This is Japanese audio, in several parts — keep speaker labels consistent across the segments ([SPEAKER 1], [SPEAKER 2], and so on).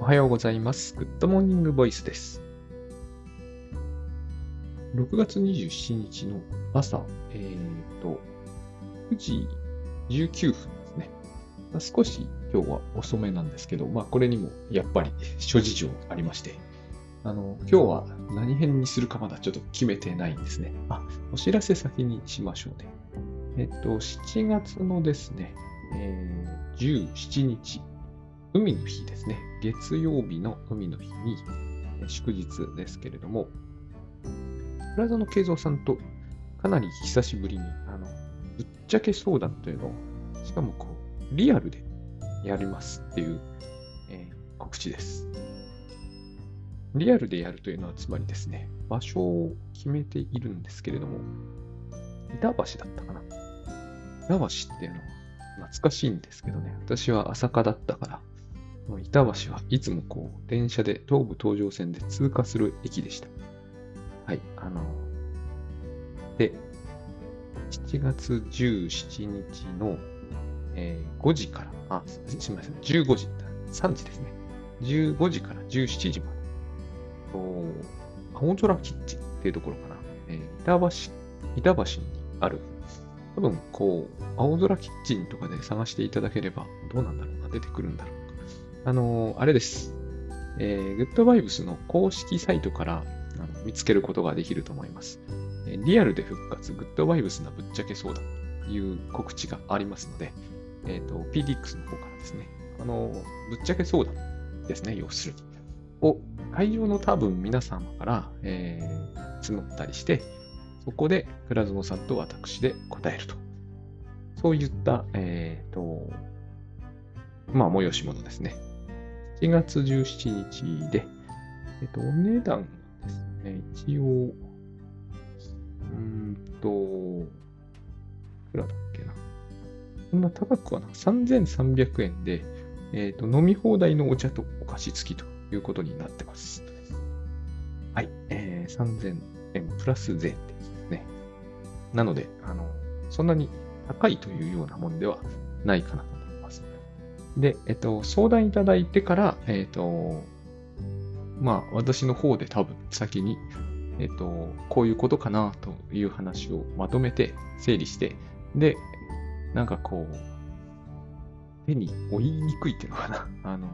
[SPEAKER 1] おはようございます。 Good Morning Voice です。6月27日の朝、えーと、9時19分ですね。まあ少し今日は遅めなんですけど、まあこれにもやっぱり 諸事情ありまして、あの、今日は何編にするかまだちょっと決めてないんですね。あ、お知らせ先にしましょうね。えっと、7月のですね、えー17日、海の日ですね。月曜日の海の日に、祝日ですけれども、プラザの慶三さんとかなり久しぶりに、あの、ぶっちゃけ相談というのを、しかもこう、リアルでやりますっていう、えー告知です。リアルでやるというのは、つまりですね、場所を決めているんですけれども、板橋だったかな。板橋っていうのは懐かしいんですけどね、私は朝霞だったから、板橋はいつもこう、電車で東武東上線で通過する駅でした。はい、あの、で、7月17日の、えー5時から、あ、すみません、15時、3時ですね。15時から17時まで。と青空キッチンっていうところかな。えー板橋、板橋にある、多分こう、青空キッチンとかで探していただければ、どうなんだろうな、出てくるんだろう。あのーあれです。えー、グッドバイブスの公式サイトからあの見つけることができると思います。えーリアルで復活、グッドバイブスなぶっちゃけ相談という告知がありますので、えっ、と、PDX の方からですね、あのーぶっちゃけ相談ですね、要するに。を会場の多分皆様から、えー募ったりして、そこで倉園さんと私で答えると。そういった、えっ、と、まあ、催し物ですね。7月17日で、えっ、と、お値段ですね、一応、うーんと、いくらだっけな。そんな高くはな、3300円で、えっ、と、飲み放題のお茶とお菓子付きということになってます。はい、えー、3000円プラス税ってですね。なので、あの、そんなに高いというようなもんではないかなと。で、えっと、相談いただいてから、えっと、まあ、私の方で多分先に、えっと、こういうことかなという話をまとめて整理して、で、なんかこう、手に負いにくいっていうのかな。あの、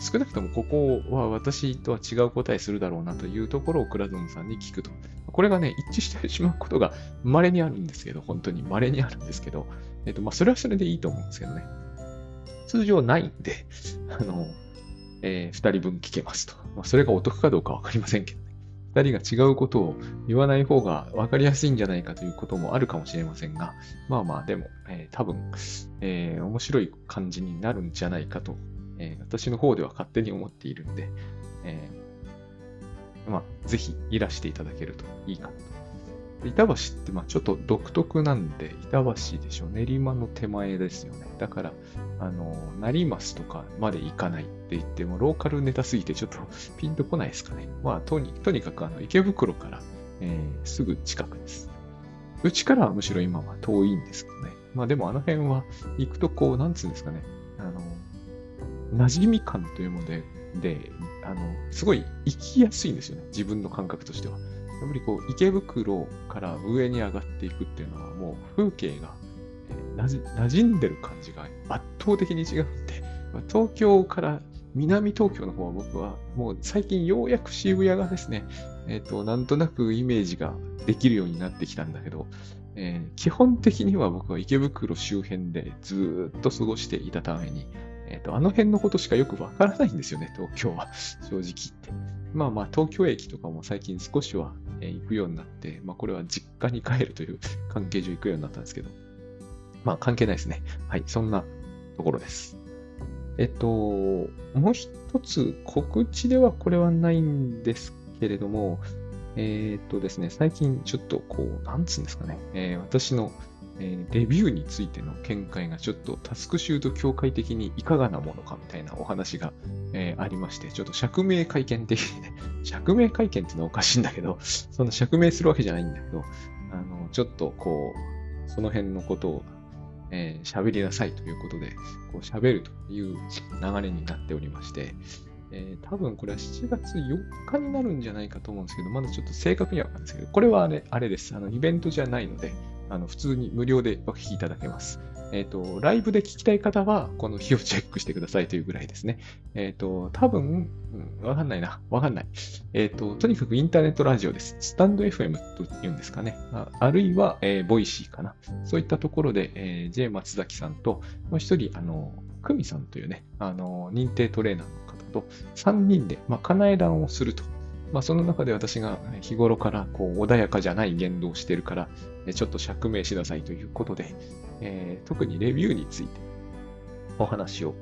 [SPEAKER 1] 少なくともここは私とは違う答えするだろうなというところを倉園さんに聞くと。これがね、一致してしまうことが稀にあるんですけど、本当に稀にあるんですけど、えっと、まあ、それはそれでいいと思うんですけどね。通常ないんで、あの、えー二人分聞けますと。まあ、それがお得かどうかわかりませんけどね。二人が違うことを言わない方が分かりやすいんじゃないかということもあるかもしれませんが、まあまあ、でも、えー多分、えー面白い感じになるんじゃないかと、えー私の方では勝手に思っているんで、えーまあ、ぜひいらしていただけるといいかと。板橋ってまあちょっと独特なんで、板橋でしょ、練馬の手前ですよね。だから、あの、成増とかまで行かないって言っても、ローカルネタすぎてちょっとピンとこないですかね。まあ、とにとにかくあの池袋から、えーすぐ近くです。うちからはむしろ今は遠いんですけどね。まあでもあの辺は行くとこう、なんつうんですかね。あの、馴染み感というもので、で、あの、すごい行きやすいんですよね。自分の感覚としては。やっぱりこう、池袋から上に上がっていくっていうのはもう風景が、えーなじ馴染んでる感じが圧倒的に違うんで、まあ東京から南東京の方は僕はもう最近ようやく渋谷がですね、えっ、と、なんとなくイメージができるようになってきたんだけど、えー基本的には僕は池袋周辺でずっと過ごしていたために、えっ、と、あの辺のことしかよくわからないんですよね、東京は。正直言って。まあまあ、東京駅とかも最近少しは、行くようになって、まあこれは実家に帰るという関係上行くようになったんですけど、まあ関係ないですね。はい、そんなところです。えっと、もう一つ告知ではこれはないんですけれども、えーっとですね、最近ちょっとこう、なんつうんですかね、えー私の、えレビューについての見解がちょっとタスクシュート協会的にいかがなものかみたいなお話が、えありまして、ちょっと釈明会見的にね、釈明会見ってのはおかしいんだけど、その釈明するわけじゃないんだけど、あの、ちょっとこう、その辺のことを、えー喋りなさいということで、こう喋るという流れになっておりまして、えー、多分これは7月4日になるんじゃないかと思うんですけど、まだちょっと正確にはわかんないですけど、これはあれあれです。あのイベントじゃないので、あの普通に無料でお聞きいただけます。えっ、ー、と、ライブで聞きたい方は、この日をチェックしてくださいというぐらいですね。えっ、ー、と、多分、うん、わかんないな。わかんない。えっ、ー、と、とにかくインターネットラジオです。スタンド FM と言うんですかね。ああるいは、えー、ボイシーかな。そういったところで、えー、J 松崎さんと、もう一人、あの、久美さんというね、あの、認定トレーナーの方と、3人で、まあ、かなえ談をすると。まあ、その中で私が日頃からこう穏やかじゃない言動をしているから、ちょっと釈明しなさいということで、えー、特にレビューについてお話を、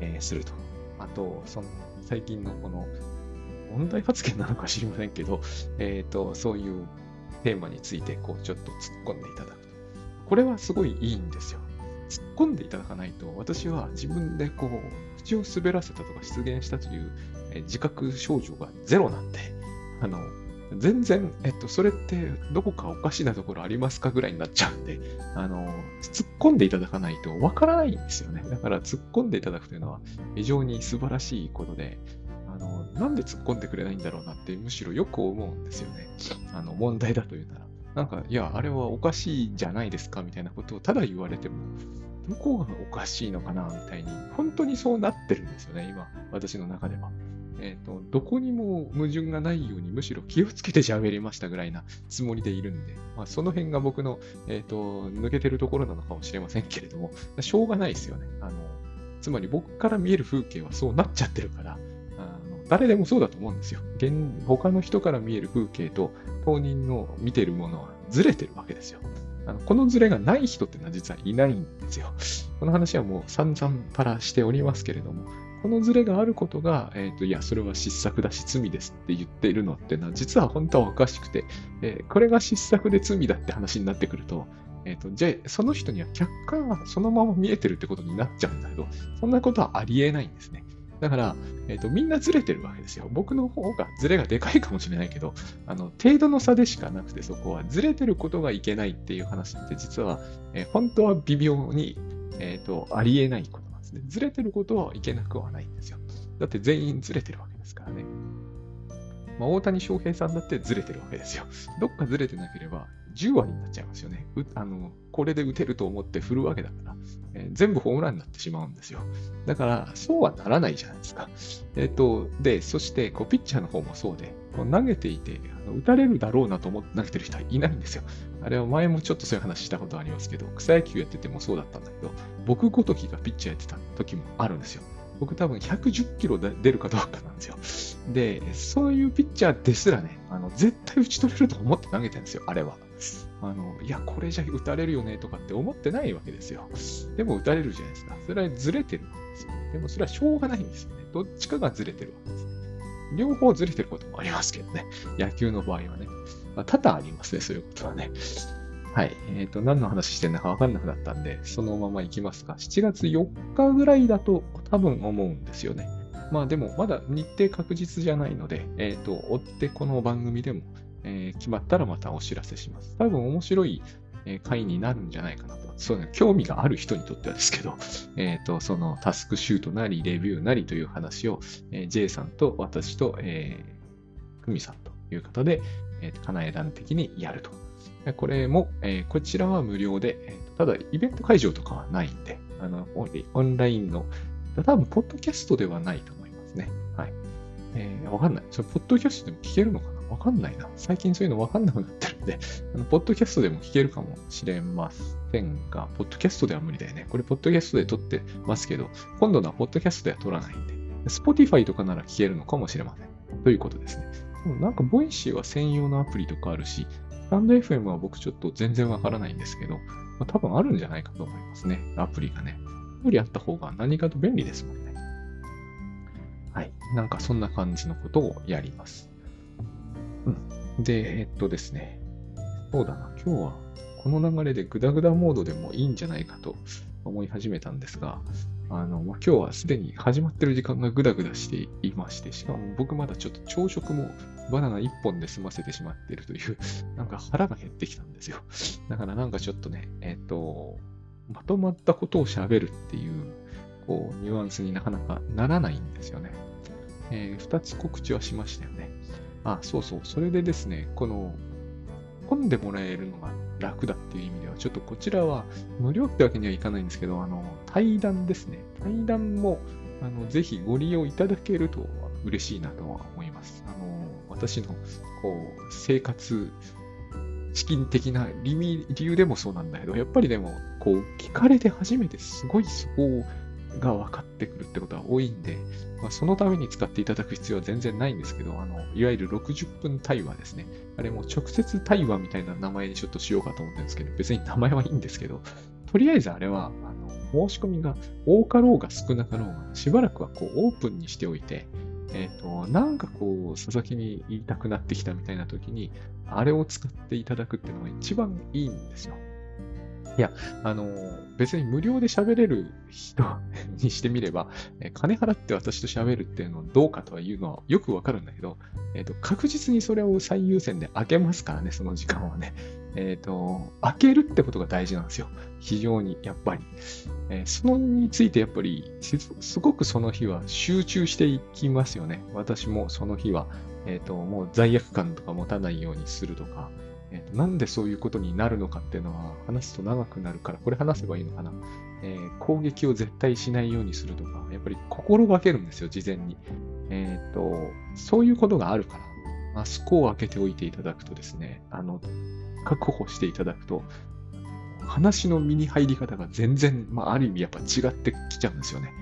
[SPEAKER 1] えー、すると。あと、その最近のこの問題発言なのか知りませんけど、え、ー、と、そういうテーマについて、こう、ちょっと突っ込んでいただくと。これはすごいいいんですよ。突っ込んでいただかないと、私は自分でこう、口を滑らせたとか出現したという、自覚症状がゼロなんで、あの、全然、えっと、それってどこかおかしなところありますかぐらいになっちゃうんで、あの、突っ込んでいただかないとわからないんですよね。だから突っ込んでいただくというのは非常に素晴らしいことで、あの、なんで突っ込んでくれないんだろうなってむしろよく思うんですよね。あの、問題だというなら。なんか、いや、あれはおかしいじゃないですかみたいなことをただ言われても、どこがおかしいのかなみたいに、本当にそうなってるんですよね、今、私の中では。えーと、どこにも矛盾がないようにむしろ気をつけて喋りましたぐらいなつもりでいるんで、まあ、その辺が僕の、えーと、抜けてるところなのかもしれませんけれども、しょうがないですよね。あのつまり僕から見える風景はそうなっちゃってるから、あの誰でもそうだと思うんですよ。現他の人から見える風景と当人の見てるものはずれてるわけですよ。あのこのズレがない人ってのは実はいないんですよ。この話はもう散々パラしておりますけれども、このズレがあることが、えっ、ー、と、いや、それは失策だし罪ですって言っているのってのは、実は本当はおかしくて、えー、これが失策で罪だって話になってくると、えっ、ー、と、じゃあ、その人には客観がそのまま見えてるってことになっちゃうんだけど、そんなことはありえないんですね。だから、えっ、と、みんなずれてるわけですよ。僕の方がずれがでかいかもしれないけど、あの、程度の差でしかなくて、そこはずれてることがいけないっていう話って、実は、え本当は微妙に、えっ、と、ありえないことね。ずれてることはいけなくはないんですよ。だって全員ずれてるわけですからね。まあ、大谷翔平さんだってずれてるわけですよ。どっかずれてなければ10割になっちゃいますよね。あのこれで打てると思って振るわけだから、えー、全部ホームランになってしまうんですよ。だから、そうはならないじゃないですか。えっ、ー、と、で、そしてこうピッチャーの方もそうで、投げていてあの打たれるだろうなと思って投げてる人はいないんですよ。あれは前もちょっとそういう話したことありますけど、草野球やっててもそうだったんだけど、僕ごときがピッチャーやってた時もあるんですよ。僕多分110キロで出るかどうかなんですよ。で、そういうピッチャーですらね、あの絶対打ち取れると思って投げてるんですよ、あれは。あの、いや、これじゃ打たれるよねとかって思ってないわけですよ。でも打たれるじゃないですか。それはずれてるわけですよ。でもそれはしょうがないんですよね。どっちかがずれてるわけです。両方ずれてることもありますけどね。野球の場合はね。まあ、多々ありますね、そういうことはね。はい。えっ、ー、と、何の話してんだかわかんなくなったんで、そのまま行きますか。7月4日ぐらいだと多分思うんですよね。まあでも、まだ日程確実じゃないので、えっ、ー、と、追ってこの番組でも、えー、決まったらまたお知らせします。多分面白い回になるんじゃないかなと。そうね、興味がある人にとってはですけど、えっ、ー、と、そのタスクシュートなり、レビューなりという話を、えー、J さんと私と、えー、久美さんという方で、えー、かなえ団的にやると。これも、えー、こちらは無料で、ただイベント会場とかはないんで、あの、オンラインの、多分、ポッドキャストではないと思いますね。はい。えー、わかんない。それ、ポッドキャストでも聞けるのかなわかんないな。最近そういうのわかんなくなってるんで、あの、ポッドキャストでも聞けるかもしれませんが、ポッドキャストでは無理だよね。これ、ポッドキャストで撮ってますけど、今度のはポッドキャストでは撮らないんで、Spotify とかなら聞けるのかもしれません。ということですね。なんか、ボイシーは専用のアプリとかあるし、スタンド FM は僕ちょっと全然わからないんですけど、まあ、多分あるんじゃないかと思いますね。アプリがね。よりあった方が何かと便利ですもんね。はい。なんかそんな感じのことをやります。うん。で、えっとですね。そうだな。今日はこの流れでグダグダモードでもいいんじゃないかと思い始めたんですが、あの、ま、今日はすでに始まってる時間がグダグダしていまして、しかも僕まだちょっと朝食もバナナ1本で済ませてしまってるという、なんか腹が減ってきたんですよ。だからなんかちょっとね、えっ、と、まとまったことを喋るっていう、こう、ニュアンスになかなかならないんですよね。えー、2つ告知はしましたよね。あ、そうそう。それでですね、この、本でもらえるのが楽だっていう意味では、ちょっとこちらは無料ってわけにはいかないんですけど、あの、対談ですね。対談も、あの、ぜひご利用いただけると嬉しいなとは思います。あの、私の、こう、生活、資金的な理由でもそうなんだけど、やっぱりでも、こう、聞かれて初めてすごいそこが分かってくるってことは多いんで、まあ、そのために使っていただく必要は全然ないんですけど、あの、いわゆる60分対話ですね。あれも直接対話みたいな名前にちょっとしようかと思ってるんですけど、別に名前はいいんですけど、とりあえずあれは、あの、申し込みが多かろうが少なかろうが、しばらくはこうオープンにしておいて、えっ、ー、と、なんかこう、佐々木に言いたくなってきたみたいな時に、あれを使っていただくっていうのが一番いいんですよ。いや、あの、別に無料で喋れる人 にしてみれば、金払って私と喋るっていうのはどうかとはいうのはよくわかるんだけど、えっ、と、確実にそれを最優先で開けますからね、その時間はね。えっ、と、開けるってことが大事なんですよ。非常に、やっぱり。えー、そのについてやっぱりすごくその日は集中していきますよね。私もその日は、えっ、と、もう罪悪感とか持たないようにするとか、えー、なんでそういうことになるのかっていうのは話すと長くなるから、これ話せばいいのかな。えー、攻撃を絶対しないようにするとか、やっぱり心がけるんですよ、事前に。えっ、ー、と、そういうことがあるから、マスクを開けておいていただくとですね、あの、確保していただくと、話の身に入り方が全然、まあ、ある意味やっぱ違ってきちゃうんですよね。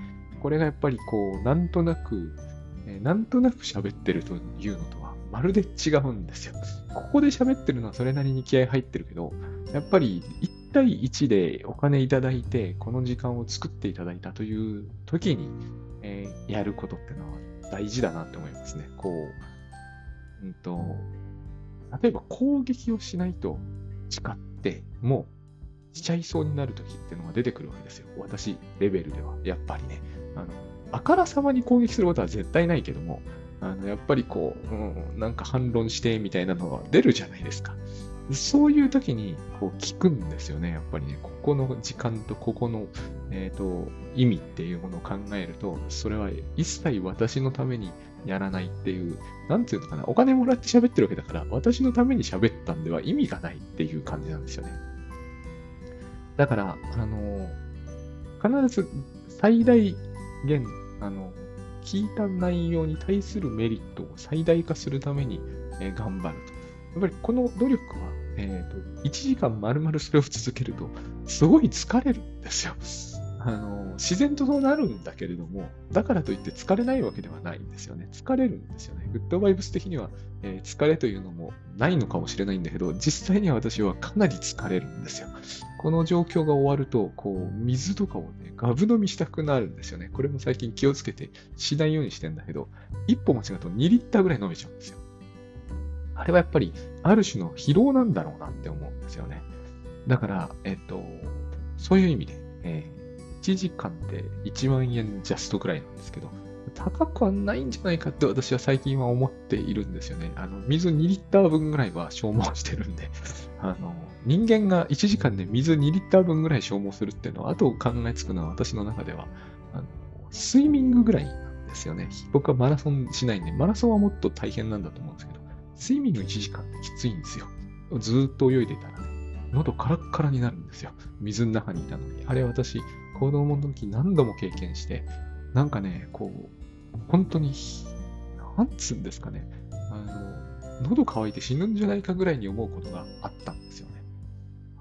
[SPEAKER 1] これがやっぱりこう、なんとなく、えー、なんとなく喋ってるというのと、まるで違うんですよ。ここで喋ってるのはそれなりに気合入ってるけど、やっぱり1対1でお金いただいて、この時間を作っていただいたという時に、えー、やることってのは大事だなって思いますね。こう、うんと、例えば攻撃をしないと誓ってもうしちゃいそうになる時っていうのが出てくるわけですよ。私レベルでは。やっぱりね。あの、あからさまに攻撃することは絶対ないけども、あの、やっぱりこう、うん、なんか反論してみたいなのは出るじゃないですか。そういう時にこう聞くんですよね。やっぱりね、ここの時間とここの、えーと、意味っていうものを考えると、それは一切私のためにやらないっていう、なんていうのかな、お金もらって喋ってるわけだから、私のために喋ったんでは意味がないっていう感じなんですよね。だから、あの、必ず最大限、あの、聞いた内容に対するメリットを最大化するために、えー、頑張ると。やっぱりこの努力は、え、ー、と、1時間丸々それを続けると、すごい疲れるんですよ。あの、自然とそうなるんだけれども、だからといって疲れないわけではないんですよね。疲れるんですよね。グッドバイブス的には、えー、疲れというのもないのかもしれないんだけど、実際には私はかなり疲れるんですよ。この状況が終わると、こう、水とかをね、ガブ飲みしたくなるんですよね。これも最近気をつけてしないようにしてんだけど、一歩間違うと2リッターぐらい飲めちゃうんですよ。あれはやっぱり、ある種の疲労なんだろうなって思うんですよね。だから、えっと、そういう意味で、え1時間で1万円ジャストくらいなんですけど、高くはないんじゃないかって私は最近は思っているんですよね。あの、水2リッター分ぐらいは消耗してるんで、あの、人間が1時間で水2リッター分ぐらい消耗するっていうのは、あと考えつくのは私の中では、あの、スイミングぐらいなんですよね。僕はマラソンしないんで、マラソンはもっと大変なんだと思うんですけど、スイミング1時間ってきついんですよ。ずっと泳いでたらね、喉カラッカラになるんですよ。水の中にいたのに。あれ私、子供の時何度も経験して、なんかね、こう、本当に、なんつうんですかね、あの、喉乾いて死ぬんじゃないかぐらいに思うことがあったんですよね。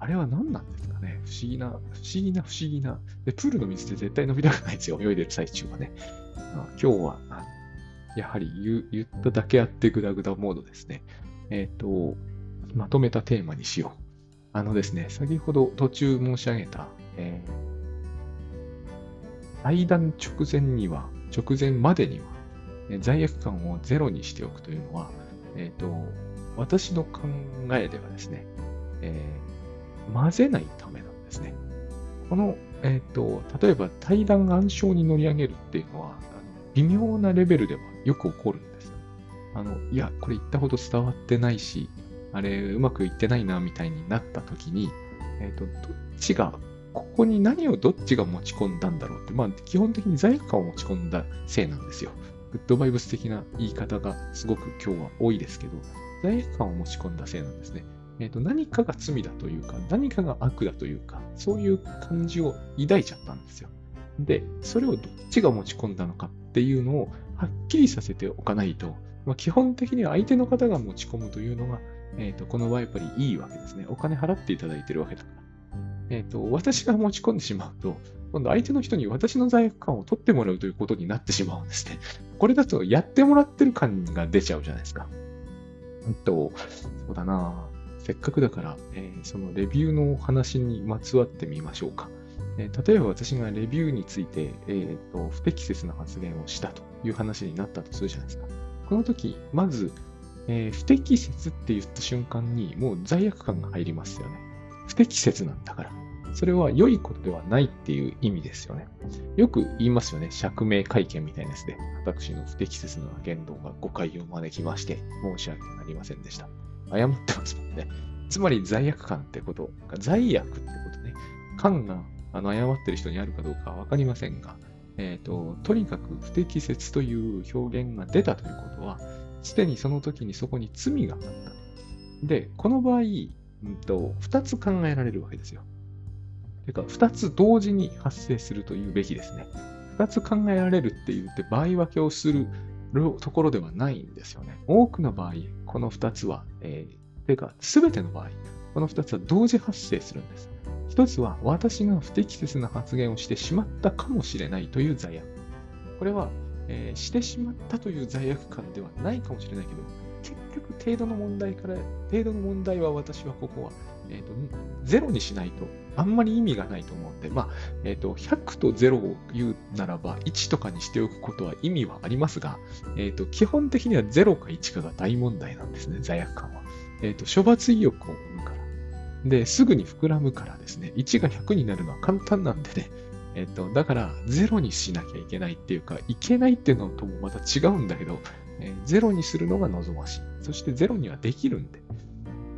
[SPEAKER 1] あれは何なんですかね不思議な、不思議な、不思議な。で、プールの水って絶対飲みたくないですよ。泳いでる最中はね。今日は、やはり言言っただけあってグダグダモードですね。えっ、ー、と、まとめたテーマにしよう。あのですね、先ほど途中申し上げた、えー対談直前には、直前までには、罪悪感をゼロにしておくというのは、えっ、ー、と、私の考えではですね、えー、混ぜないためなんですね。この、えっ、ー、と、例えば対談暗証に乗り上げるっていうのは、微妙なレベルではよく起こるんです。あの、いや、これ言ったほど伝わってないし、あれ、うまくいってないな、みたいになった時に、えっ、ー、と、どっちがここに何をどっちが持ち込んだんだろうって、まあ、基本的に罪悪感を持ち込んだせいなんですよ。グッドバイブス的な言い方がすごく今日は多いですけど、罪悪感を持ち込んだせいなんですね。えーと、何かが罪だというか、何かが悪だというか、そういう感じを抱いちゃったんですよ。で、それをどっちが持ち込んだのかっていうのをはっきりさせておかないと、まあ、基本的には相手の方が持ち込むというのが、えーと、この場合やっぱりいいわけですね。お金払っていただいてるわけだから。えっ、ー、と、私が持ち込んでしまうと、今度相手の人に私の罪悪感を取ってもらうということになってしまうんですね。これだとやってもらってる感が出ちゃうじゃないですか。うんと、そうだなせっかくだから、えー、そのレビューの話にまつわってみましょうか。えー、例えば私がレビューについて、えーと、不適切な発言をしたという話になったとするじゃないですか。この時、まず、えー、不適切って言った瞬間にもう罪悪感が入りますよね。不適切なんだから。それは良いことではないっていう意味ですよね。よく言いますよね。釈明会見みたいなやつで、私の不適切な言動が誤解を招きまして、申し訳ありませんでした。謝ってますもんね。つまり罪悪感ってこと、罪悪ってことね。感があの謝ってる人にあるかどうかはわかりませんが、えっ、ー、と、とにかく不適切という表現が出たということは、すでにその時にそこに罪があった。で、この場合、うんと、2つ考えられるわけですよ。てか、二つ同時に発生するというべきですね。二つ考えられるって言って場合分けをするところではないんですよね。多くの場合、この二つは、えー、てか、すべての場合、この二つは同時発生するんです。一つは、私が不適切な発言をしてしまったかもしれないという罪悪。これは、えー、してしまったという罪悪感ではないかもしれないけど、結局程度の問題から、程度の問題は私はここはえーと、ゼロにしないとあんまり意味がないと思うんで、まあ、えっ、ー、と、100と0を言うならば、1とかにしておくことは意味はありますが、えっ、ー、と、基本的には0か1かが大問題なんですね、罪悪感は。えっ、ー、と、処罰意欲を生むから。で、すぐに膨らむからですね、1が100になるのは簡単なんでね、えっ、と、だから、0にしなきゃいけないっていうか、いけないっていうのともまた違うんだけど、えー、0にするのが望ましい。そして0にはできるんで、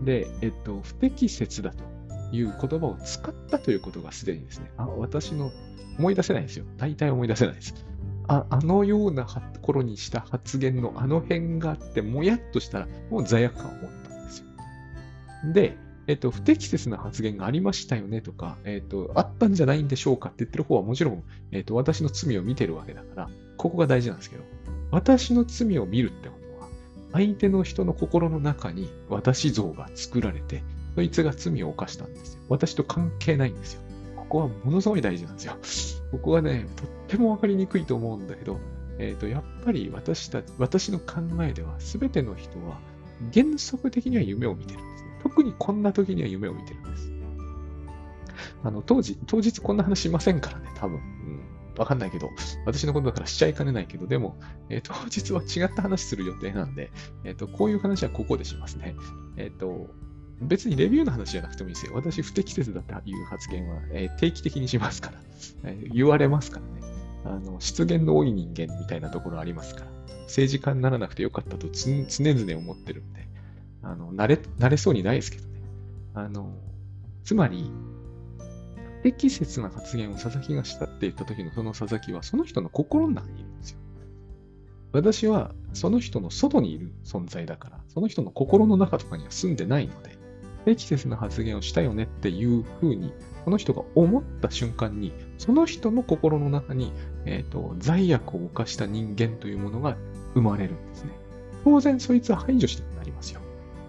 [SPEAKER 1] で、えっと、不適切だという言葉を使ったということがすでにですね、あ、私の思い出せないんですよ。大体思い出せないです。ああのような頃にした発言のあの辺があって、もやっとしたら、もう罪悪感を持ったんですよ。で、えっと、不適切な発言がありましたよねとか、えっと、あったんじゃないんでしょうかって言ってる方はもちろん、えっと、私の罪を見てるわけだから、ここが大事なんですけど、私の罪を見るってことは相手の人の心の中に私像が作られて、そいつが罪を犯したんですよ。私と関係ないんですよ。ここはものすごい大事なんですよ。ここはね、とってもわかりにくいと思うんだけど、えっ、ー、と、やっぱり私たち、私の考えでは、すべての人は原則的には夢を見てるんですね。特にこんな時には夢を見てるんです。あの、当時、当日こんな話しませんからね、多分。うんわかんないけど、私のことだからしちゃいかねないけど、でも、えっ、ー、と、実は違った話する予定なんで、えっ、ー、と、こういう話はここでしますね。えっ、ー、と、別にレビューの話じゃなくてもいいですよ。私、不適切だという発言は、え定期的にしますから、え言われますからね。あの、失言の多い人間みたいなところありますから、政治家にならなくてよかったと常々思ってるんで、あの、慣れ、慣れそうにないですけどね。あの、つまり、不適切な発言を佐々木がしたって言った時のその佐々木はその人の心の中にいるんですよ。私はその人の外にいる存在だから、その人の心の中とかには住んでないので、適切な発言をしたよねっていうふうに、この人が思った瞬間に、その人の心の中に、えーと、罪悪を犯した人間というものが生まれるんですね。当然そいつは排除したくなりますよ。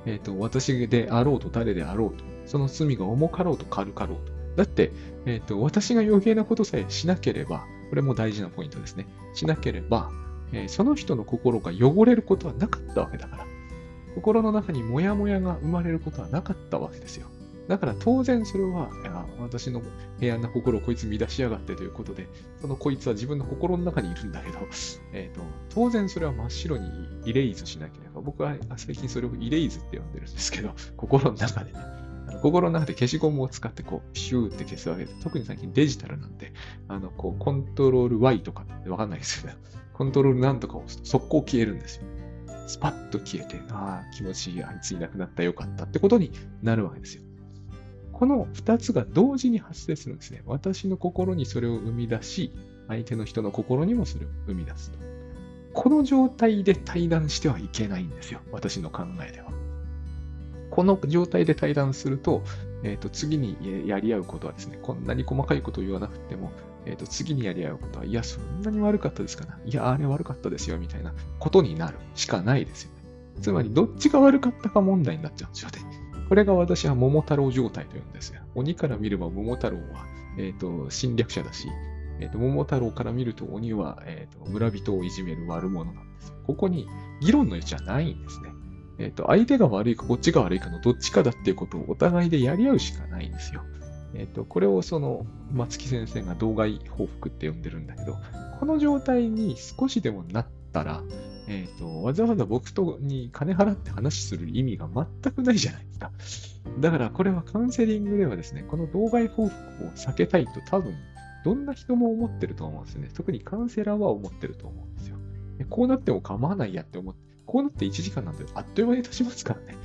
[SPEAKER 1] えっ、ー、と、私であろうと誰であろうと、その罪が重かろうと軽かろうと、だって、えっ、ー、と、私が余計なことさえしなければ、これも大事なポイントですね。しなければ、えー、その人の心が汚れることはなかったわけだから。心の中にモヤモヤが生まれることはなかったわけですよ。だから当然それは、いや私の平安な心をこいつ乱しやがってということで、そのこいつは自分の心の中にいるんだけど、えーと、当然それは真っ白にイレイズしなければ、僕は最近それをイレイズって呼んでるんですけど、心の中でね。心の中で消しゴムを使ってこう、シューって消すわけで、特に最近デジタルなんで、あの、こう、コントロール Y とかってわかんないですけど、コントロールなんとかを速攻消えるんですよ。スパッと消えて、ああ、気持ちいい、あいついなくなったよかったってことになるわけですよ。この二つが同時に発生するんですね。私の心にそれを生み出し、相手の人の心にもそれを生み出すと。この状態で対談してはいけないんですよ。私の考えでは。この状態で対談すると、えっ、ー、と、次にやり合うことはですね、こんなに細かいことを言わなくても、えっ、ー、と、次にやり合うことは、いや、そんなに悪かったですかな。いや、あれ悪かったですよ、みたいなことになるしかないですよね。つまり、どっちが悪かったか問題になっちゃうんですよね。これが私は桃太郎状態と言うんですよ。鬼から見れば桃太郎は、えっ、ー、と、侵略者だし、えっ、ー、と、桃太郎から見ると鬼は、えっ、ー、と、村人をいじめる悪者なんですよ。ここに議論の余地はないんですね。えっ、と、相手が悪いかこっちが悪いかのどっちかだっていうことをお互いでやり合うしかないんですよ。えっ、と、これをその、松木先生が動外報復って呼んでるんだけど、この状態に少しでもなったら、えっ、と、わざわざ僕とに金払って話する意味が全くないじゃないですか。だからこれはカウンセリングではですね、この動外報復を避けたいと多分、どんな人も思ってると思うんですよね。特にカウンセラーは思ってると思うんですよ。こうなっても構わないやって思って、こうなって1時間なんてあっという間に経ちますからね。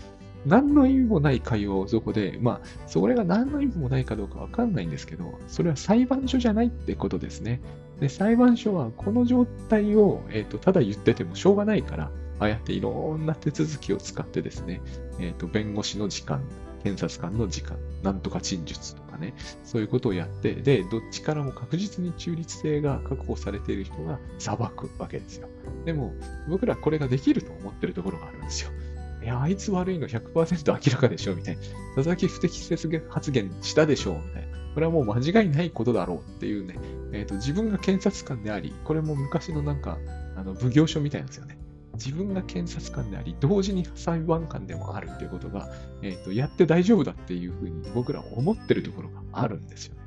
[SPEAKER 1] 何の意味もない会話をそこで、まあ、それが何の意味もないかどうかわかんないんですけど、それは裁判所じゃないってことですね。で、裁判所はこの状態を、えっ、ー、と、ただ言っててもしょうがないから、ああやっていろんな手続きを使ってですね、えっ、ー、と、弁護士の時間、検察官の時間、なんとか陳述とかね、そういうことをやって、で、どっちからも確実に中立性が確保されている人が裁くわけですよ。でも、僕らこれができると思ってるところがあるんですよ。いや、あいつ悪いの100%明らかでしょみたいな。佐々木不適切発言したでしょみたいな。これはもう間違いないことだろうっていうね、えっ、ー、と、自分が検察官であり、これも昔のなんか、あの、奉行所みたいなんですよね。自分が検察官であり、同時に裁判官でもあるっていうことが、えっ、ー、と、やって大丈夫だっていうふうに僕ら思ってるところがあるんですよね。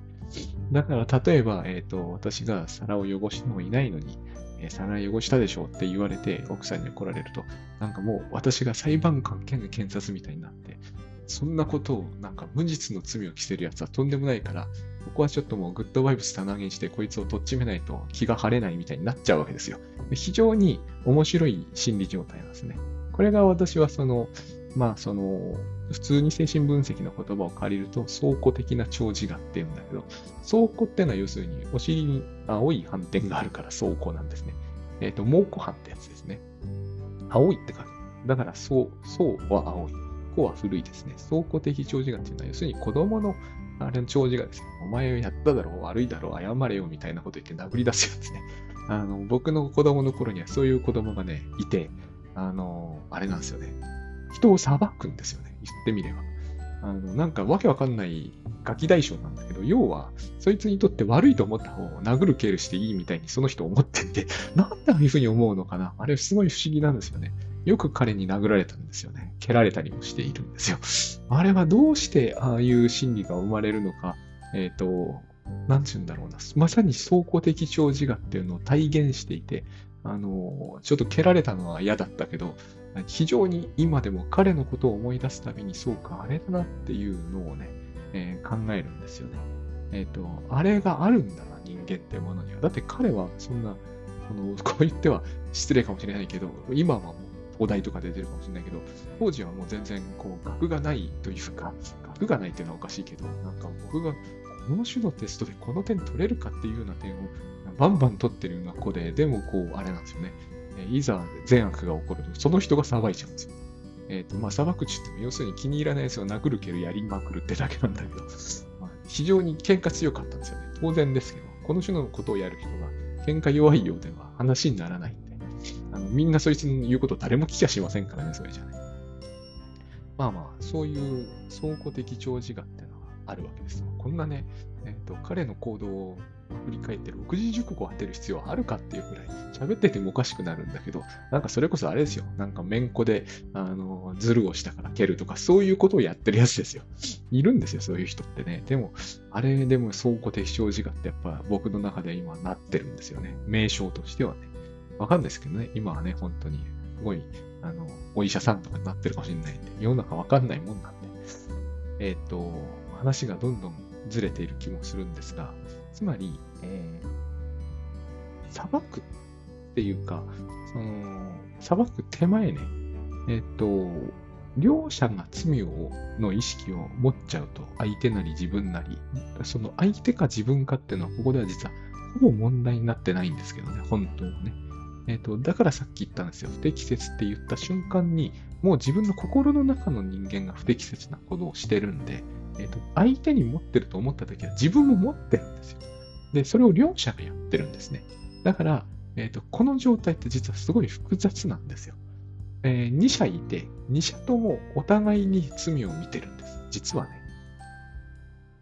[SPEAKER 1] だから、例えば、えっ、ー、と、私が皿を汚してもいないのに、え皿汚したでしょって言われて、奥さんに来られると、なんかもう私が裁判官兼検察みたいになって、そんなことを、なんか無実の罪を着せるやつはとんでもないから、ここはちょっともうグッドバイブス棚上げにして、こいつをとっちめないと気が晴れないみたいになっちゃうわけですよ。非常に面白い心理状態なんですね。これが私はその、まあその、普通に精神分析の言葉を借りると、倉庫的な長寿がって言うんだけど、倉庫ってのは要するにお尻に青い斑点があるから倉庫なんですね。えっ、ー、と、蒙古斑ってやつですね。青いって書く。だから、層、層は青い。個は古いですね。倉庫的長寿がっていうのは、要するに子供のあれの長寿がですね、お前をやっただろう、悪いだろう、謝れよみたいなこと言って殴り出すやつね。あの、僕の子供の頃にはそういう子供がね、いて、あの、あれなんですよね。人を裁くんですよね。言ってみれば。あの、なんかわけわかんないガキ大将なんだけど、要は、そいつにとって悪いと思った方を殴る蹴るしていいみたいにその人思ってて、なんでああいうふうに思うのかなあれすごい不思議なんですよね。よく彼に殴られたんですよね。蹴られたりもしているんですよ。あれはどうしてああいう心理が生まれるのか、えっ、ー、と、なんて言うんだろうな。まさに倉庫的長自我っていうのを体現していて、あの、ちょっと蹴られたのは嫌だったけど、非常に今でも彼のことを思い出すたびに、そうか、あれだなっていうのをね、えー、考えるんですよね。えっ、ー、と、あれがあるんだな、人間ってものには。だって彼はそんな、このこう言っては失礼かもしれないけど、今はもうお題とか出てるかもしれないけど、当時はもう全然こう学がないというか、学がないっていうのはおかしいけど、なんか僕がこの種のテストでこの点取れるかっていうような点をバンバン取ってるような子で、でもこう、あれなんですよね。いざ善悪が起こると、その人が裁いちゃうんですよ。えっ、ー、と、まあ、裁くちって、要するに気に入らないやつを殴る蹴るやりまくるってだけなんだけど、まあ、非常に喧嘩強かったんですよね。当然ですけど、この種のことをやる人が喧嘩弱いようでは話にならないんで、あのみんなそいつの言うこと誰も聞きゃしませんからね、それじゃね。まあまあ、そういう倉庫的長寿がってのはあるわけです。こんなね、えっ、ー、と、彼の行動を振り返って6時熟語を当てる必要あるかっていうくらい喋っててもおかしくなるんだけど、なんかそれこそあれですよ。なんかめんこで、あの、ズルをしたから蹴るとか、そういうことをやってるやつですよ。いるんですよ、そういう人ってね。でも、あれでも倉庫的小自我ってやっぱ僕の中で今なってるんですよね。名称としてはね。わかんですけどね。今はね、本当に、すごい、あの、お医者さんとかになってるかもしれないんで、世の中わかんないもんなんで。えっ、ー、と、話がどんどんずれている気もするんですが、つまり、えー、裁くっていうか、その、裁く手前ね、えっ、と、両者が罪をの意識を持っちゃうと、相手なり自分なり、その相手か自分かっていうのは、ここでは実はほぼ問題になってないんですけどね、本当はね。えっ、と、だからさっき言ったんですよ。不適切って言った瞬間に、もう自分の心の中の人間が不適切なことをしてるんで、えっ、と、相手に持ってると思った時は自分も持ってるんですよ。で、それを両者がやってるんですね。だから、えっ、と、この状態って実はすごい複雑なんですよ。えー、2社いて、2社ともお互いに罪を見てるんです。実はね。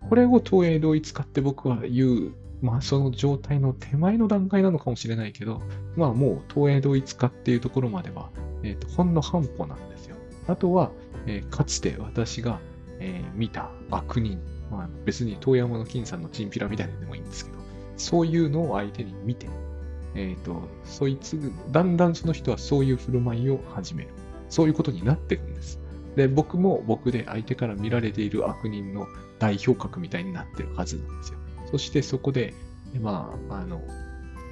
[SPEAKER 1] これを東映同一化って僕は言うまあその状態の手前の段階なのかもしれないけど、まあもう東映同一化っていうところまでは、えっ、ー、と、ほんの半歩なんですよ。あとは、えー、かつて私が、えー、見た悪人、まあ別に遠山の金さんのチンピラみたいなでもいいんですけど、そういうのを相手に見て、えっ、と、そいつ、だんだんその人はそういう振る舞いを始める。そういうことになっていくんです。で、僕も僕で相手から見られている悪人の代表格みたいになってるはずなんですよ。そしてそこで、まあ、あの、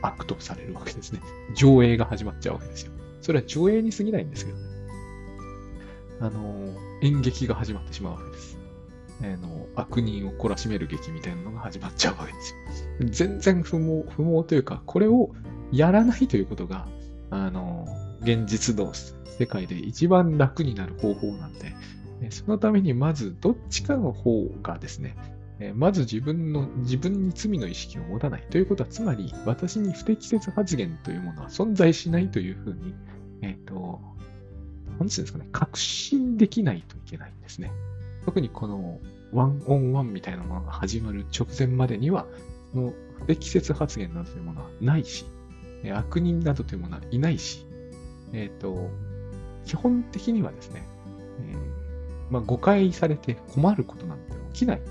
[SPEAKER 1] 悪とされるわけですね。上映が始まっちゃうわけですよ。それは上映に過ぎないんですけどね。あの、演劇が始まってしまうわけです。あの、悪人を懲らしめる劇みたいなのが始まっちゃうわけですよ。全然不毛、不毛というか、これをやらないということが、あの、現実の世界で一番楽になる方法なんで、そのためにまずどっちかの方がですね、まず自分の、自分に罪の意識を持たない。ということは、つまり、私に不適切発言というものは存在しないというふうに、えっ、と、何て言うんですかね、確信できないといけないんですね。特にこの、ワンオンワンみたいなものが始まる直前までには、の不適切発言などというものはないし、悪人などというものはいないし、えっ、ー、と、基本的にはですね、えー、まあ、誤解されて困ることなんて起きないっ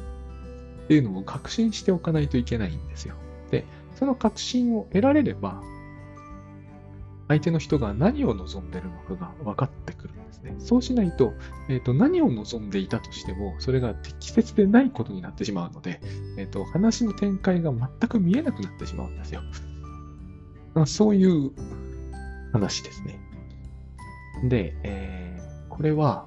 [SPEAKER 1] ていうのを確信しておかないといけないんですよ。で、その確信を得られれば、相手の人が何を望んでるのかが分かってくるんですね。そうしないと、え、ー、と、何を望んでいたとしても、それが適切でないことになってしまうので、え、ー、と、話の展開が全く見えなくなってしまうんですよ。まあ、そういう話ですね。で、えー、これは、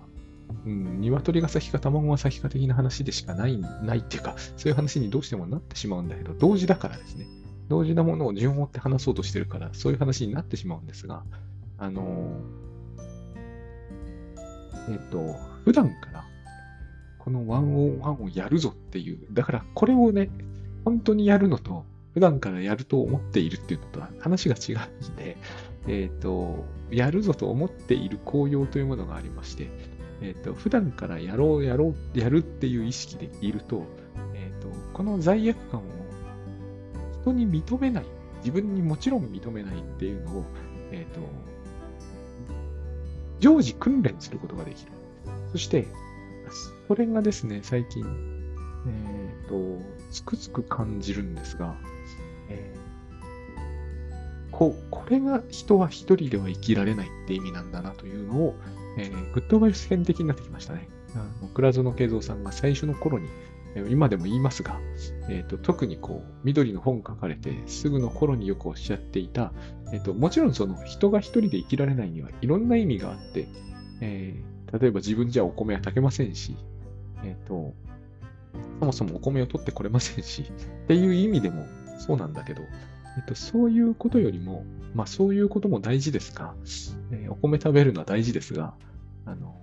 [SPEAKER 1] うん、鶏が先か卵が先か的な話でしかない、ないっていうか、そういう話にどうしてもなってしまうんだけど、同時だからですね。同時なものを順を追って話そうとしてるから、そういう話になってしまうんですが、あのー、えっ、ー、と、普段から、このワンオンワンをやるぞっていう、だからこれをね、本当にやるのと、普段からやると思っているっていうのとは話が違うんで、えっ、ー、と、やるぞと思っている効用というものがありまして、えっ、ー、と、普段からやろう、やろう、やるっていう意識でいると、えっ、ー、と、この罪悪感を人に認めない、自分にもちろん認めないっていうのを、えっ、と、常時訓練することができる。そして、それがですね、最近、えっ、と、つくづく感じるんですが、えー、ここれが人は一人では生きられないって意味なんだなというのを、えー、グッドバイス編的になってきましたね。あの倉園慶三さんが最初の頃に、今でも言いますが、えーと、特にこう緑の本書かれてすぐの頃によくおっしゃっていた、えーと、もちろんその人が一人で生きられないにはいろんな意味があって、えー、例えば自分じゃお米は炊けませんし、えーと、そもそもお米を取ってこれませんし、っていう意味でもそうなんだけど、えっと、そういうことよりも、まあそういうことも大事ですが、えー、お米食べるのは大事ですが、あの、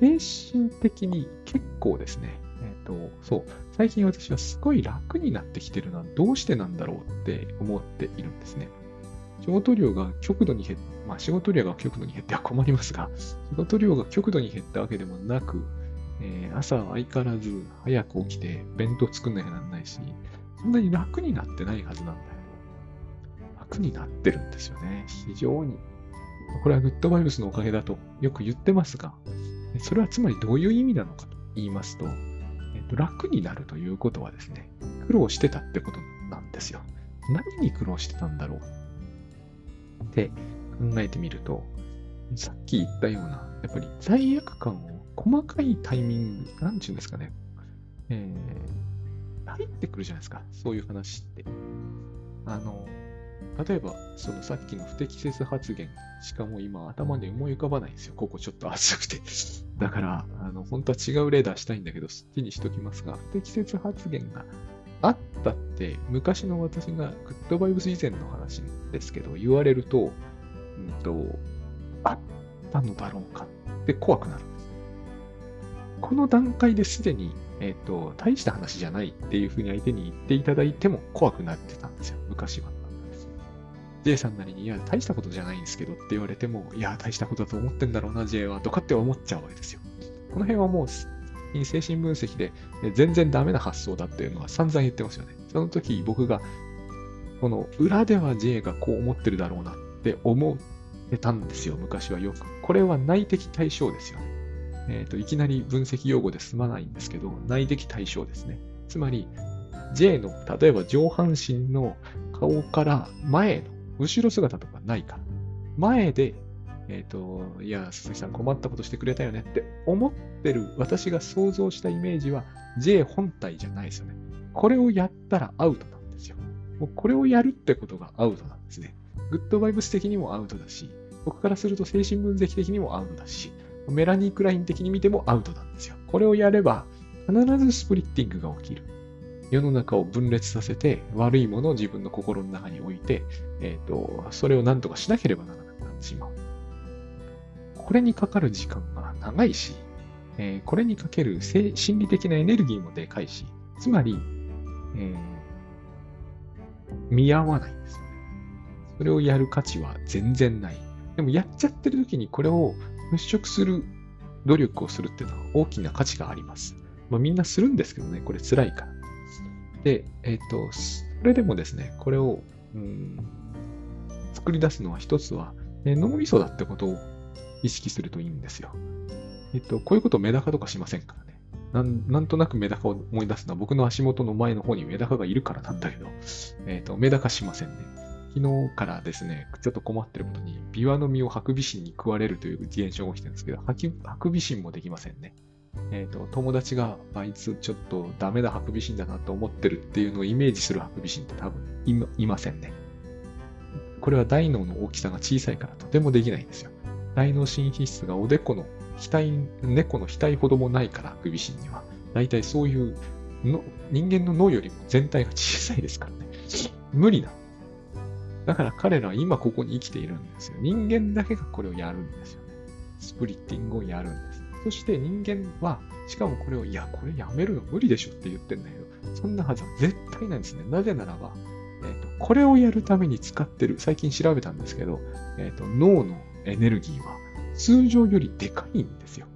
[SPEAKER 1] 精神的に結構ですね、えっ、ー、と、そう、最近私はすごい楽になってきてるのはどうしてなんだろうって思っているんですね。仕事量が極度に減っまあ仕事量が極度に減っては困りますが、仕事量が極度に減ったわけでもなく、えー、朝は相変わらず早く起きて弁当作んなきゃなんないし、そんなに楽になってないはずなんだよ。楽になってるんですよね。非常に。これはグッドバイブスのおかげだとよく言ってますが、それはつまりどういう意味なのかと言いますと、えー、と楽になるということはですね、苦労してたってことなんですよ。何に苦労してたんだろうって考えてみると、さっき言ったような、やっぱり罪悪感を細かいタイミング、なんていうんですかね、えー、入ってくるじゃないですか、そういう話って。あの、例えば、そのさっきの不適切発言しかも今頭に思い浮かばないんですよ。ここちょっと熱くて。だから、あの、本当は違う例出したいんだけど、好きにしときますが、不適切発言があったって、昔の私がグッドバイブス以前の話ですけど、言われると、うんと、あったのだろうかって怖くなるんです。この段階ですでに、えっ、と、大した話じゃないっていうふうに相手に言っていただいても怖くなってたんですよ、昔は。J さんなりに、いや、大したことじゃないんですけどって言われても、いや、大したことだと思ってんだろうな、J は、とかって思っちゃうわけですよ。この辺はもう、精神分析でえ全然ダメな発想だっていうのは散々言ってますよね。その時僕が、この裏では J がこう思ってるだろうなって思ってたんですよ、昔はよく。これは内的対象ですよね。えっ、と、いきなり分析用語で済まないんですけど、内的対象ですね。つまり、J の、例えば上半身の顔から前の、後ろ姿とかないから、前で、えっ、と、いや、鈴木さん困ったことしてくれたよねって思ってる私が想像したイメージは J 本体じゃないですよね。これをやったらアウトなんですよ。もうこれをやるってことがアウトなんですね。グッドバイブス的にもアウトだし、僕からすると精神分析的にもアウトだし、メラニー・クライン的に見てもアウトなんですよ。これをやれば必ずスプリッティングが起きる。世の中を分裂させて悪いものを自分の心の中に置いて、えっ、と、それを何とかしなければならなくなってしまう。これにかかる時間が長いし、えーこれにかける心理的なエネルギーもでかいし、つまり、えー見合わないんですよね。それをやる価値は全然ない。でもやっちゃってる時にこれを払拭する努力をするっていうのは大きな価値があります。まあ、みんなするんですけどね、これ辛いから。で、えっ、と、それでもですね、これを、うん、作り出すのは一つは、え脳みそだってことを意識するといいんですよ。えっと、こういうことメダカとかしませんからね。なんなんとなくメダカを思い出すのは僕の足元の前の方にメダカがいるからなんだけど、えっと、メダカしませんね。昨日からですね、ちょっと困ってることに、ビワの実をハクビシンに食われるという現象が起きてるんですけど、ハハクビシンもできませんね。えっ、と、友達が、あいつちょっとダメなハクビシンだなと思ってるっていうのをイメージするハクビシンって多分いまいませんね。これは大脳の大きさが小さいからとてもできないんですよ。大脳新皮質がおでこの額、猫の額ほどもないから、ハクビシンには。だいたいそういうの、人間の脳よりも全体が小さいですからね。無理な。だから彼らは今ここに生きているんですよ。人間だけがこれをやるんですよね。スプリッティングをやるんです。そして人間は、しかもこれを、いや、これやめるの無理でしょって言ってんだけど、そんなはずは絶対ないんですね。なぜならば、えっ、と、これをやるために使ってる、最近調べたんですけど、えっ、と、脳のエネルギーは通常よりでかいんですよ。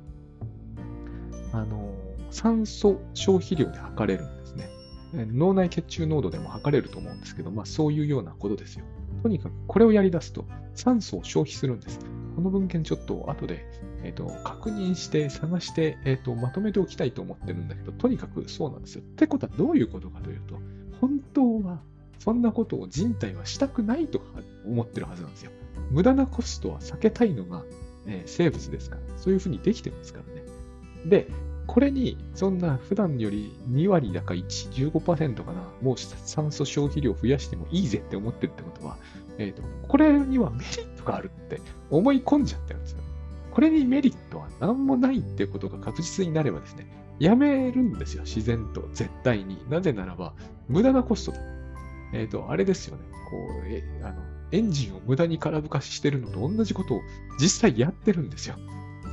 [SPEAKER 1] あの、酸素消費量で測れるんですね。脳内血中濃度でも測れると思うんですけど、まあそういうようなことですよ。とにかくこれをやり出すと酸素を消費するんです。この文献ちょっと後で、えー、と確認して探して、えー、とまとめておきたいと思ってるんだけど、とにかくそうなんですよ。ってことはどういうことかというと、本当はそんなことを人体はしたくないと思ってるはずなんですよ。無駄なコストは避けたいのが、えー生物ですから、そういうふうにできてますからね。で、これに、そんな普段より2割だか1、15%かな、もう酸素消費量増やしてもいいぜって思ってるってことは、えっ、と、これにはメリットがあるって思い込んじゃってるんですよ。これにメリットは何もないってことが確実になればですね、やめるんですよ、自然と、絶対に。なぜならば、無駄なコストだ。えっ、と、あれですよね、こう、え、あの、エンジンを無駄に空ぶかししてるのと同じことを実際やってるんですよ。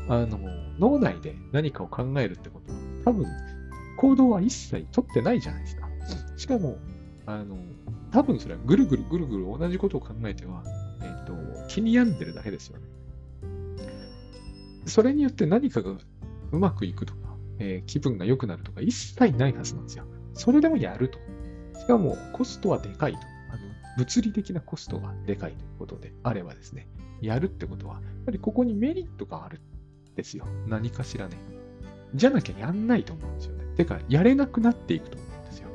[SPEAKER 1] あの、脳内で何かを考えるってことは、多分、行動は一切取ってないじゃないですか。しかも、あの、多分それはぐるぐるぐるぐる同じことを考えては、えっ、と、気に病んでるだけですよね。それによって何かがうまくいくとか、えー気分が良くなるとか一切ないはずなんですよ。それでもやると。しかもコストはでかいと。あの物理的なコストがでかいということであればですね、やるってことは、やっぱりここにメリットがあるんですよ。何かしらね。じゃなきゃやんないと思うんですよね。てか、やれなくなっていくと思うんですよ。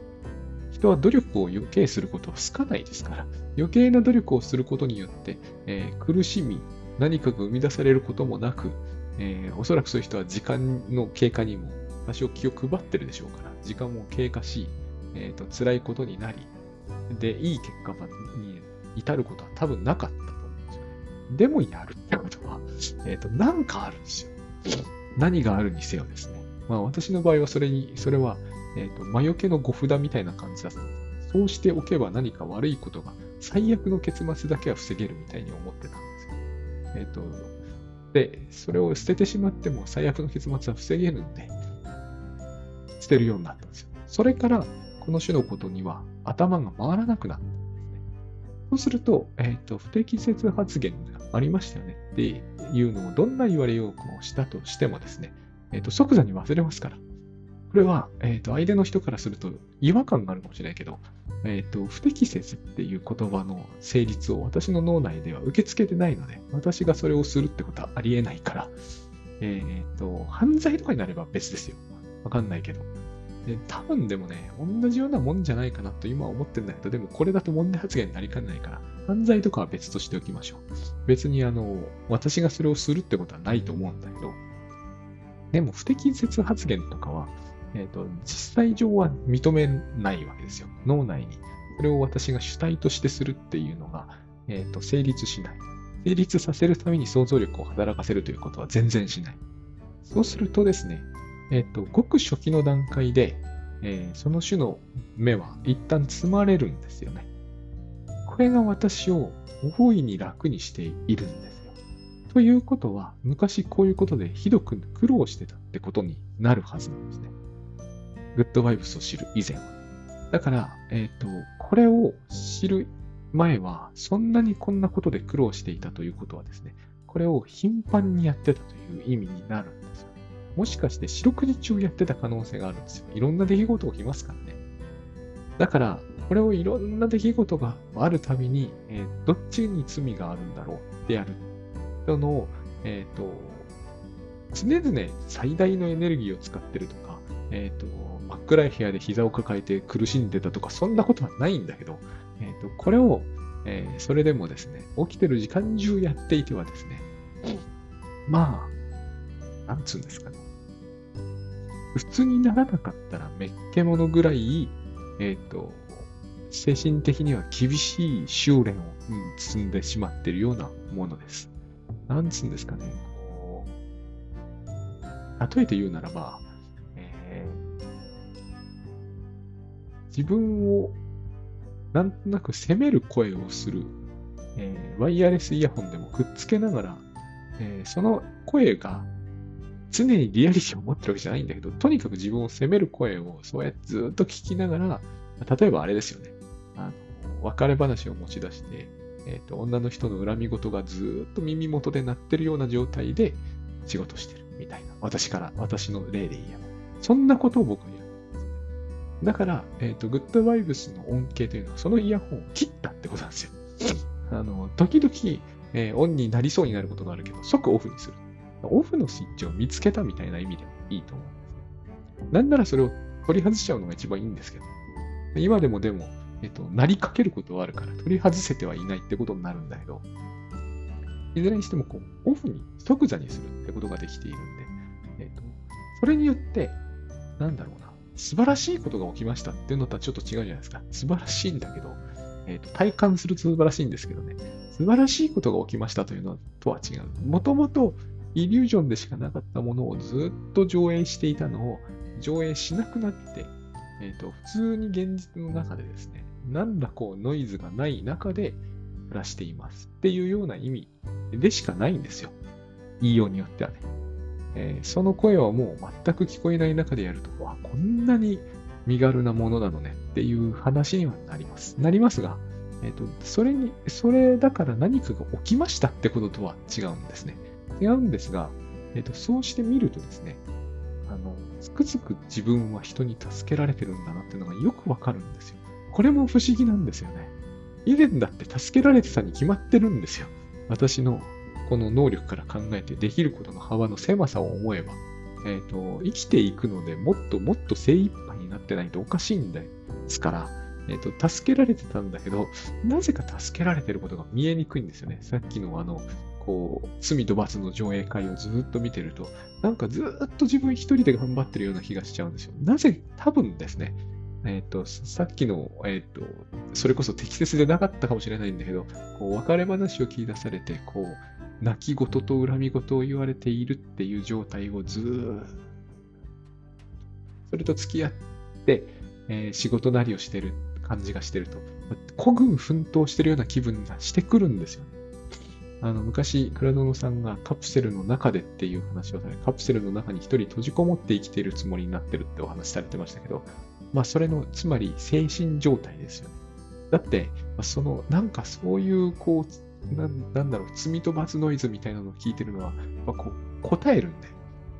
[SPEAKER 1] 人は努力を余計することは好かないですから、余計な努力をすることによって、えー苦しみ、何かが生み出されることもなく、えーおそらくそういう人は時間の経過にも多少気を配ってるでしょうから、時間も経過し、えーと辛いことになり、で、いい結果に至ることは多分なかったと思うんですよね。でもやるってことは、えっ、と、なんかあるんですよ。何があるにせよですね。まあ私の場合はそれに、それは、えっ、と、魔除けの御札みたいな感じだったんですそうしておけば何か悪いことが、最悪の結末だけは防げるみたいに思ってたんですよ。えっ、と、で、それを捨ててしまっても最悪の結末は防げるんで、捨てるようになったんですよ。それから、この種のことには頭が回らなくなったんですね。そうすると、えっ、と、不適切発言がありましたよねっていうのをどんな言われようかをしたとしてもですね、えっ、と、即座に忘れますから。これは、えっ、と、相手の人からすると違和感があるかもしれないけど、えっ、と、不適切っていう言葉の成立を私の脳内では受け付けてないので、私がそれをするってことはありえないから、えっ、と、犯罪とかになれば別ですよ。わかんないけど。で多分でもね、同じようなもんじゃないかなと今は思ってるんだけど、でもこれだと問題発言になりかねないから、犯罪とかは別としておきましょう。別にあの、私がそれをするってことはないと思うんだけど、でも不適切発言とかは、えっ、と、実際上は認めないわけですよ。脳内に。それを私が主体としてするっていうのが、えっ、と、成立しない。成立させるために想像力を働かせるということは全然しない。そうするとですね、えっ、と、ごく初期の段階で、えその種の目は一旦積まれるんですよね。これが私を大いに楽にしているんですよ。ということは、昔こういうことでひどく苦労してたってことになるはずなんですね。グッドバイブスを知る以前は。だから、えっ、と、これを知る前は、そんなにこんなことで苦労していたということはですね、これを頻繁にやってたという意味になるんですよ。もしかして四六時中やってた可能性があるんですよ。いろんな出来事起きますからね。だから、これをいろんな出来事があるたびに、えーどっちに罪があるんだろうってやる。その、えっ、と、常々最大のエネルギーを使ってるとか、えっ、と、真っ暗い部屋で膝を抱えて苦しんでたとか、そんなことはないんだけど、えっ、と、これを、えーそれでもですね、起きてる時間中やっていてはですね、まあ、なんつうんですかね。普通にならなかったらめっけものぐらい、えっ、と、精神的には厳しい修練をうん積んでしまってるようなものです。なんつうんですかね。こう例えて言うならば、自分をなんとなく責める声をする、えーワイヤレスイヤホンでもくっつけながら、えーその声が常にリアリティを持ってるわけじゃないんだけど、とにかく自分を責める声をそうやってずっと聞きながら、例えばあれですよね。あの別れ話を持ち出して、えっ、と、女の人の恨み事がずっと耳元で鳴ってるような状態で仕事してるみたいな。私から、私の例で言えば。そんなことを僕は。だから、えっ、と、グッドバイブスの恩恵というのは、そのイヤホンを切ったってことなんですよ。あの、時々、えーオンになりそうになることがあるけど、即オフにする。オフのスイッチを見つけたみたいな意味でもいいと思う。なんならそれを取り外しちゃうのが一番いいんですけど。今でもでも、えっと、なりかけることはあるから、取り外せてはいないってことになるんだけど、いずれにしてもこう、オフに即座にするってことができているんで、えっと、それによって、なんだろうな、素晴らしいことが起きましたっていうのとはちょっと違うじゃないですか。素晴らしいんだけど、えっと、体感すると素晴らしいんですけどね、素晴らしいことが起きましたというのとは違う。もともとイリュージョンでしかなかったものをずっと上映していたのを上映しなくなって、えっ、と、普通に現実の中でですね、なんだこうノイズがない中で暮らしていますっていうような意味でしかないんですよ。言いようによってはね。えーその声はもう全く聞こえない中でやると、わ、こんなに身軽なものなのねっていう話にはなります。なりますが、えっ、と、それに、それだから何かが起きましたってこととは違うんですね。違うんですが、えっ、と、そうしてみるとですね、あの、つくづく自分は人に助けられてるんだなっていうのがよくわかるんですよ。これも不思議なんですよね。以前だって助けられてたに決まってるんですよ。私のこの能力から考えてできることの幅の狭さを思えば、えっ、と、生きていくのでもっともっと精一杯になってないとおかしいんですから、えっ、と、助けられてたんだけど、なぜか助けられてることが見えにくいんですよね。さっきのあの、こう、罪と罰の上映会をずっと見てると、なんかずっと自分一人で頑張ってるような気がしちゃうんですよ。なぜ、多分ですね、えっ、と、さっきの、えっ、と、それこそ適切でなかったかもしれないんだけど、こう、別れ話を聞き出されて、こう、泣き言と恨み言を言われているっていう状態をずーっと、それと付き合って、えー、仕事なりをしてる感じがしてると、孤軍奮闘してるような気分がしてくるんですよね。あの、昔、倉園さんがカプセルの中でっていう話をされ、カプセルの中に一人閉じこもって生きているつもりになってるってお話されてましたけど、まあ、それの、つまり精神状態ですよね。だって、その、なんかそういう、こう、ななんだろう、罪と罰ノイズみたいなのを聞いてるのは、やっぱこう、答えるんで、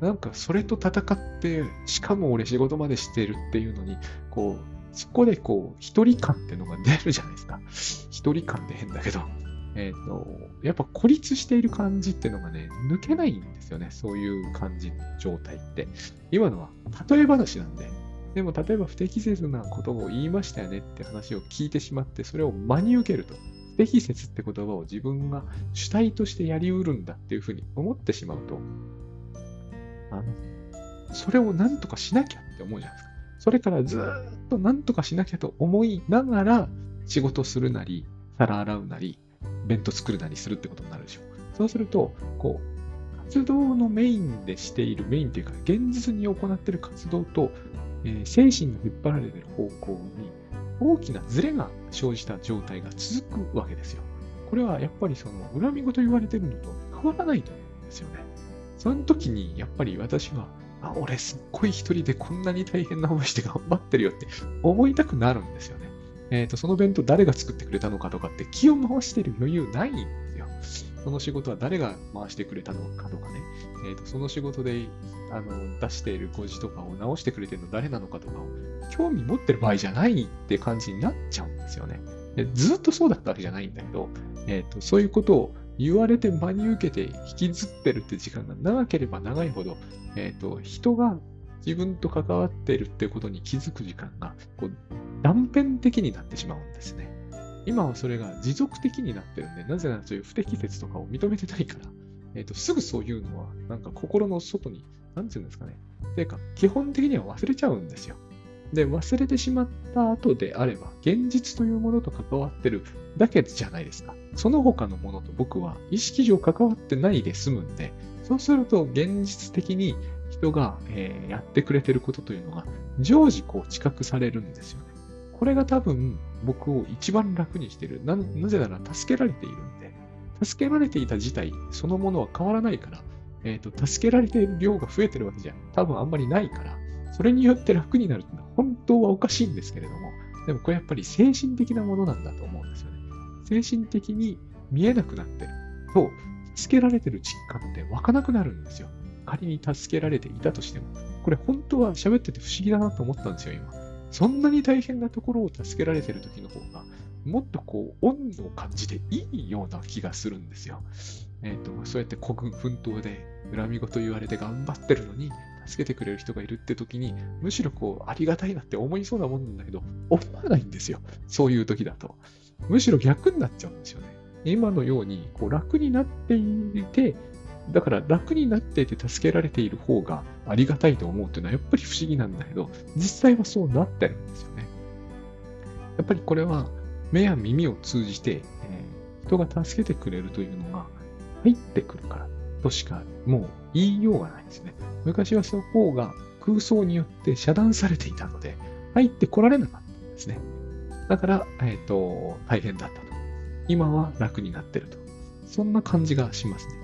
[SPEAKER 1] なんかそれと戦って、しかも俺仕事までしてるっていうのに、こう、そこでこう、一人感っていうのが出るじゃないですか。一人感って変だけど。えっ、ー、と、やっぱ孤立している感じっていうのがね、抜けないんですよね。そういう感じ、状態って。今のは例え話なんで。でも、例えば不適切なことを言いましたよねって話を聞いてしまって、それを真に受けると。不適切って言葉を自分が主体としてやりうるんだっていうふうに思ってしまうと、あの、それを何とかしなきゃって思うじゃないですか。それからずっと何とかしなきゃと思いながら仕事するなり、皿洗うなり、弁当作るなりするってことになるでしょう。そうすると、こう、活動のメインでしている、メインというか、現実に行っている活動と、えー、精神が引っ張られている方向に大きなズレが生じた状態が続くわけですよ。これはやっぱりその恨み事言われてるのと変わらないと思うんですよね。その時にやっぱり私は、あ、俺すっごい一人でこんなに大変な思いして頑張ってるよって思いたくなるんですよね。えっ、ー、と、その弁当誰が作ってくれたのかとかって気を回してる余裕ないんですよ。その仕事は誰が回してくれたのかとかね。え、ー、と、その仕事で、あの、出している誤字とかを直してくれてるの誰なのかとかを興味持ってる場合じゃないって感じになっちゃうんですよね。でずっとそうだったわけじゃないんだけど、え、ー、と、そういうことを言われて真に受けて引きずってるって時間が長ければ長いほど、え、ー、と、人が自分と関わってるってことに気づく時間がこう断片的になってしまうんですね。今はそれが持続的になってるんで、なぜならそういう不適切とかを認めてないから、えっ、ー、と、すぐそういうのは、なんか心の外に、なんていうんですかね。ていうか、基本的には忘れちゃうんですよ。で、忘れてしまった後であれば、現実というものと関わってるだけじゃないですか。その他のものと僕は意識上関わってないで済むんで、そうすると現実的に人が、えー、やってくれてることというのが常時こう知覚されるんですよね。これが多分僕を一番楽にしてる。ななぜなら助けられているんで、助けられていた自体そのものは変わらないから、えっ、ー、と、助けられている量が増えてるわけじゃ多分あんまりないから、それによって楽になるってのは本当はおかしいんですけれども、でもこれやっぱり精神的なものなんだと思うんですよね。精神的に見えなくなってると、助けられてる実感って湧かなくなるんですよ。仮に助けられていたとしても、これ本当は喋ってて不思議だなと思ったんですよ、今。そんなに大変なところを助けられてる時の方が、もっとこう、恩を感じていいような気がするんですよ。えっ、ー、と、そうやって孤軍奮闘で恨み事言われて頑張ってるのに、助けてくれる人がいるって時に、むしろこう、ありがたいなって思いそうなもんなんだけど、思わないんですよ。そういう時だと。むしろ逆になっちゃうんですよね。今のように、こう、楽になっていて、だから楽になっていて助けられている方がありがたいと思うっていうのはやっぱり不思議なんだけど、実際はそうなってるんですよね。やっぱりこれは目や耳を通じて、えー、人が助けてくれるというのが入ってくるからとしかもう言いようがないですね。昔はその方が空想によって遮断されていたので、入ってこられなかったんですね。だから、えっ、ー、と、大変だったと。今は楽になってると。そんな感じがしますね。